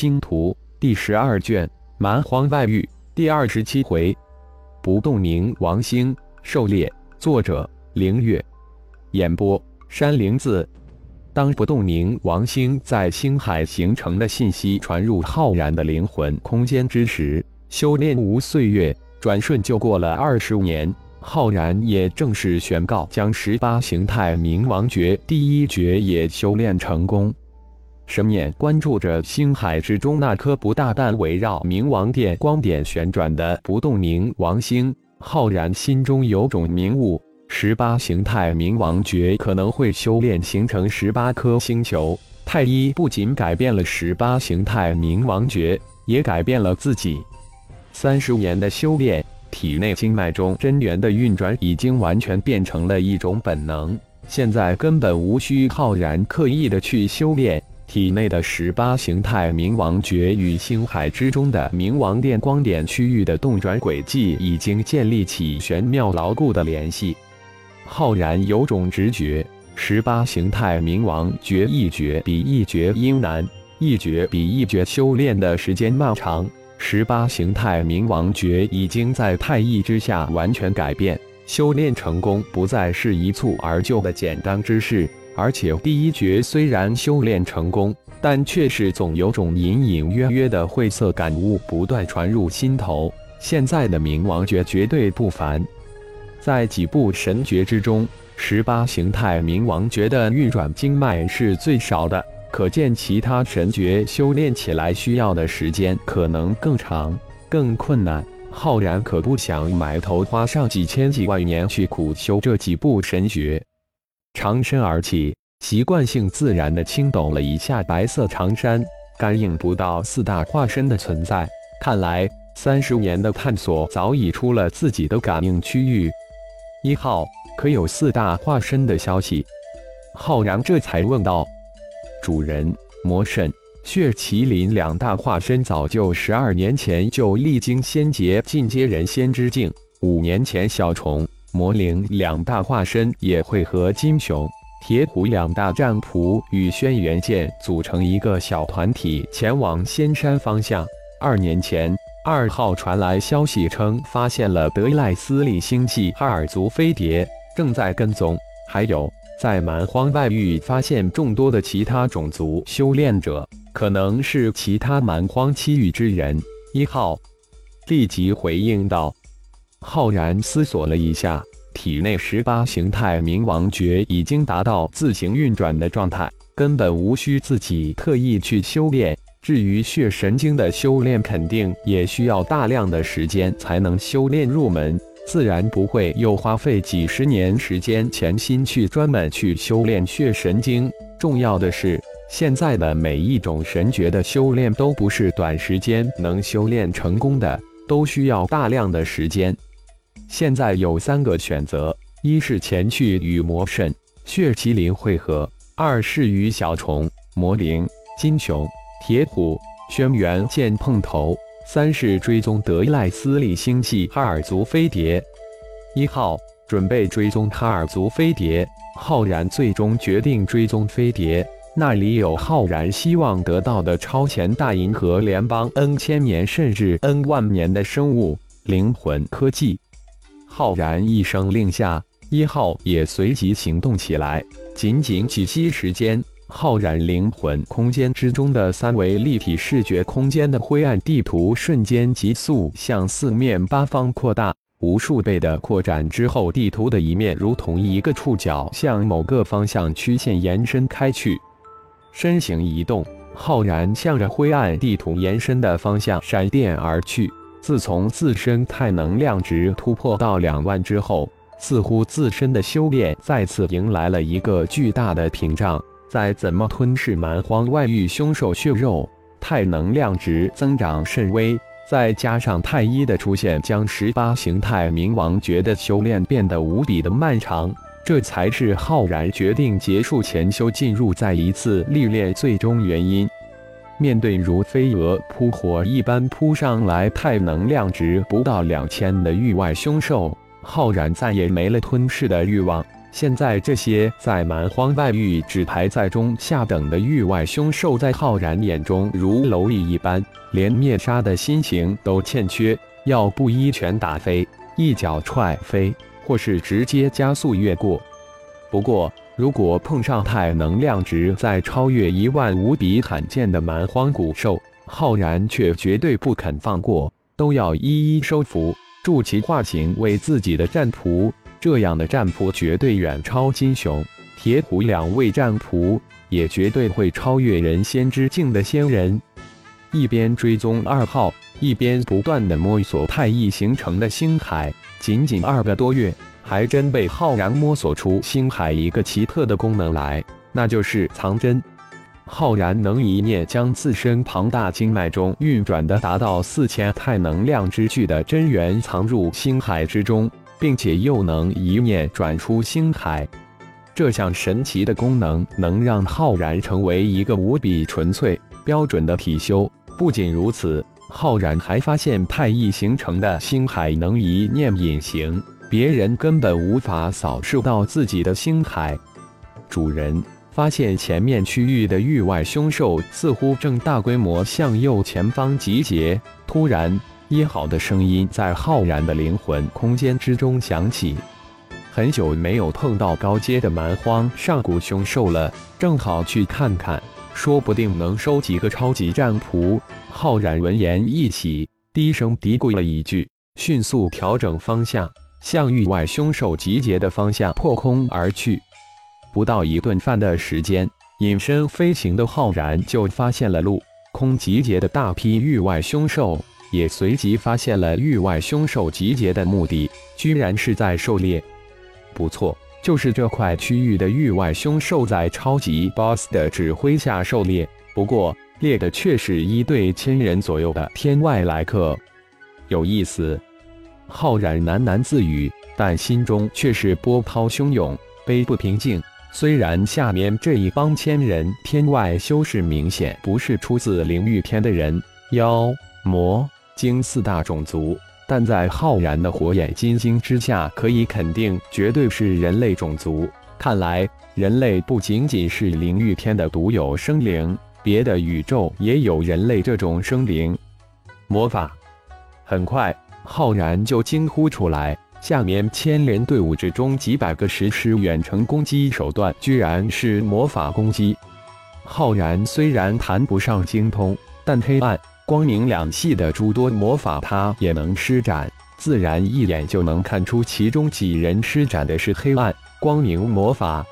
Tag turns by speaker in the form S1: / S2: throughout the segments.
S1: 星图》第十二卷《蛮荒外域》第二十七回，不动明王星狩猎。作者：凌月。演播：山灵子。当不动明王星在星海形成的信息传入浩然的灵魂空间之时，修炼无岁月，转瞬就过了二十年。浩然也正式宣告，将十八形态冥王诀第一诀也修炼成功。神念关注着星海之中那颗不大但围绕冥王殿光点旋转的不动冥王星，浩然心中有种明悟：十八形态冥王诀可能会修炼形成十八颗星球。太一不仅改变了十八形态冥王诀，也改变了自己。三十年的修炼。体内经脉中真元的运转已经完全变成了一种本能，现在根本无需浩然刻意的去修炼。体内的十八形态冥王诀与星海之中的冥王殿光点区域的动转轨迹已经建立起玄妙牢固的联系。浩然有种直觉，十八形态冥王诀一诀比一诀阴难，一诀比一诀修炼的时间漫长。十八形态冥王诀已经在太意之下完全改变，修炼成功不再是一蹴而就的简单之事。而且第一诀虽然修炼成功，但却是总有种隐隐约约的晦涩感悟不断传入心头。现在的冥王诀绝对不凡，在几部神诀之中，十八形态冥王诀的运转经脉是最少的。可见，其他神诀修炼起来需要的时间可能更长、更困难。浩然可不想埋头花上几千几万年去苦修这几部神诀。长身而起，习惯性自然地轻抖了一下白色长衫，感应不到四大化身的存在。看来，三十年的探索早已出了自己的感应区域。一号，可有四大化身的消息？浩然这才问道。主人魔神血麒麟两大化身早就十二年前就历经仙劫进阶人仙之境，五年前小虫魔灵两大化身也会和金熊铁虎两大战仆与轩辕剑组成一个小团体前往仙山方向。二年前二号传来消息称发现了德赖斯利星系哈尔族飞碟，正在跟踪，还有。在蛮荒外域发现众多的其他种族修炼者，可能是其他蛮荒区域之人。一号立即回应道：“浩然思索了一下，体内十八形态冥王诀已经达到自行运转的状态，根本无需自己特意去修炼。至于血神经的修炼，肯定也需要大量的时间才能修炼入门。”自然不会又花费几十年时间潜心去专门去修炼血神经。重要的是，现在的每一种神诀的修炼都不是短时间能修炼成功的，都需要大量的时间。现在有三个选择：一是前去与魔神血麒麟会合；二是与小虫魔灵金熊铁虎轩辕剑碰头。三是追踪德赖斯利星系哈尔族飞碟，一号准备追踪哈尔族飞碟。浩然最终决定追踪飞碟，那里有浩然希望得到的超前大银河联邦 N 千年甚至 N 万年的生物灵魂科技。浩然一声令下，一号也随即行动起来，仅仅几息时间。浩然灵魂空间之中的三维立体视觉空间的灰暗地图瞬间急速向四面八方扩大，无数倍的扩展之后，地图的一面如同一个触角向某个方向曲线延伸开去。身形移动，浩然向着灰暗地图延伸的方向闪电而去。自从自身太能量值突破到两万之后，似乎自身的修炼再次迎来了一个巨大的屏障。再怎么吞噬蛮荒外域凶兽血肉，太能量值增长甚微，再加上太一的出现，将十八形态冥王诀的修炼变得无比的漫长，这才是浩然决定结束前修，进入再一次历练最终原因。面对如飞蛾扑火一般扑上来、太能量值不到两千的域外凶兽，浩然再也没了吞噬的欲望。现在这些在蛮荒外域只排在中下等的域外凶兽，在浩然眼中如蝼蚁一般，连灭杀的心情都欠缺。要不一拳打飞，一脚踹飞，或是直接加速越过。不过，如果碰上太能量值在超越一万无比罕见的蛮荒古兽，浩然却绝对不肯放过，都要一一收服，助其化形为自己的战仆。这样的战仆绝对远超金雄、铁虎两位战仆，也绝对会超越人仙之境的仙人。一边追踪二号。一边不断的摸索太一形成的星海，仅仅二个多月，还真被浩然摸索出星海一个奇特的功能来，那就是藏针。浩然能一念将自身庞大经脉中运转的达到四千太能量之巨的真元藏入星海之中，并且又能一念转出星海。这项神奇的功能能让浩然成为一个无比纯粹、标准的体修。不仅如此。浩然还发现太易形成的星海能一念隐形，别人根本无法扫视到自己的星海。主人发现前面区域的域外凶兽似乎正大规模向右前方集结。突然，一好的声音在浩然的灵魂空间之中响起：“很久没有碰到高阶的蛮荒上古凶兽了，正好去看看。”说不定能收几个超级战仆。浩然闻言一喜，低声嘀咕了一句，迅速调整方向，向域外凶兽集结的方向破空而去。不到一顿饭的时间，隐身飞行的浩然就发现了路空集结的大批域外凶兽，也随即发现了域外凶兽集结的目的，居然是在狩猎。不错。就是这块区域的域外凶兽在超级 BOSS 的指挥下狩猎，不过猎的却是一对千人左右的天外来客，有意思。浩然喃喃自语，但心中却是波涛汹涌，悲不平静。虽然下面这一帮千人天外修士明显不是出自灵域天的人，妖魔精四大种族。但在浩然的火眼金睛之下，可以肯定，绝对是人类种族。看来，人类不仅仅是灵域天的独有生灵，别的宇宙也有人类这种生灵。魔法，很快，浩然就惊呼出来：下面千人队伍之中，几百个实施远程攻击手段，居然是魔法攻击。浩然虽然谈不上精通，但黑暗。光明两系的诸多魔法，他也能施展，自然一眼就能看出其中几人施展的是黑暗光明魔法。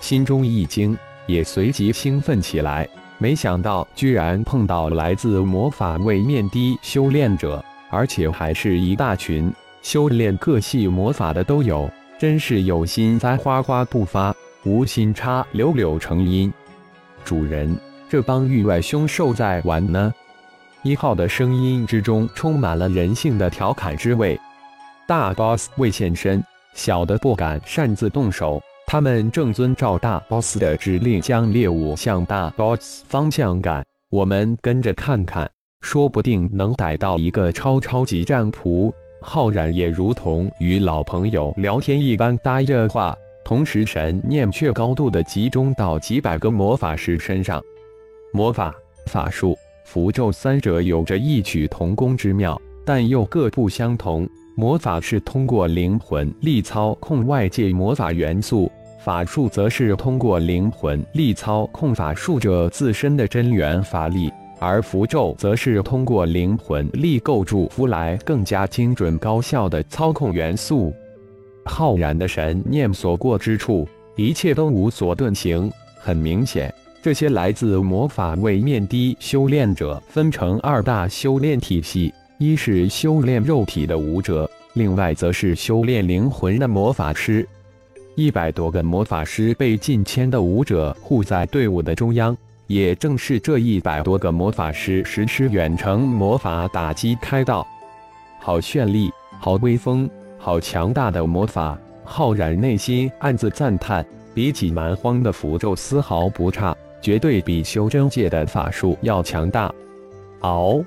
S1: 心中一惊，也随即兴奋起来。没想到居然碰到来自魔法位面的修炼者，而且还是一大群，修炼各系魔法的都有，真是有心栽花花不发，无心插柳柳成荫。主人，这帮域外凶兽在玩呢。一号的声音之中充满了人性的调侃之味。大 boss 未现身，小的不敢擅自动手。他们正遵照大 boss 的指令，将猎物向大 boss 方向赶。我们跟着看看，说不定能逮到一个超超级战仆。浩然也如同与老朋友聊天一般搭着话，同时神念却高度的集中到几百个魔法师身上。魔法法术。符咒三者有着异曲同工之妙，但又各不相同。魔法是通过灵魂力操控外界魔法元素，法术则是通过灵魂力操控法术者自身的真元法力，而符咒则是通过灵魂力构筑符来更加精准高效的操控元素。浩然的神念所过之处，一切都无所遁形。很明显。这些来自魔法位面的修炼者分成二大修炼体系：一是修炼肉体的武者，另外则是修炼灵魂的魔法师。一百多个魔法师被近千的武者护在队伍的中央，也正是这一百多个魔法师实施远程魔法打击开道。好绚丽，好威风，好强大的魔法！浩然内心暗自赞叹，比起蛮荒的符咒丝毫不差。绝对比修真界的法术要强大。嗷！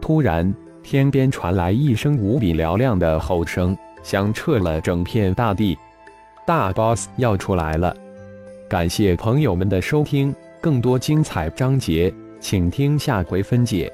S1: 突然，天边传来一声无比嘹亮的吼声，响彻了整片大地。大 boss 要出来了。感谢朋友们的收听，更多精彩章节，请听下回分解。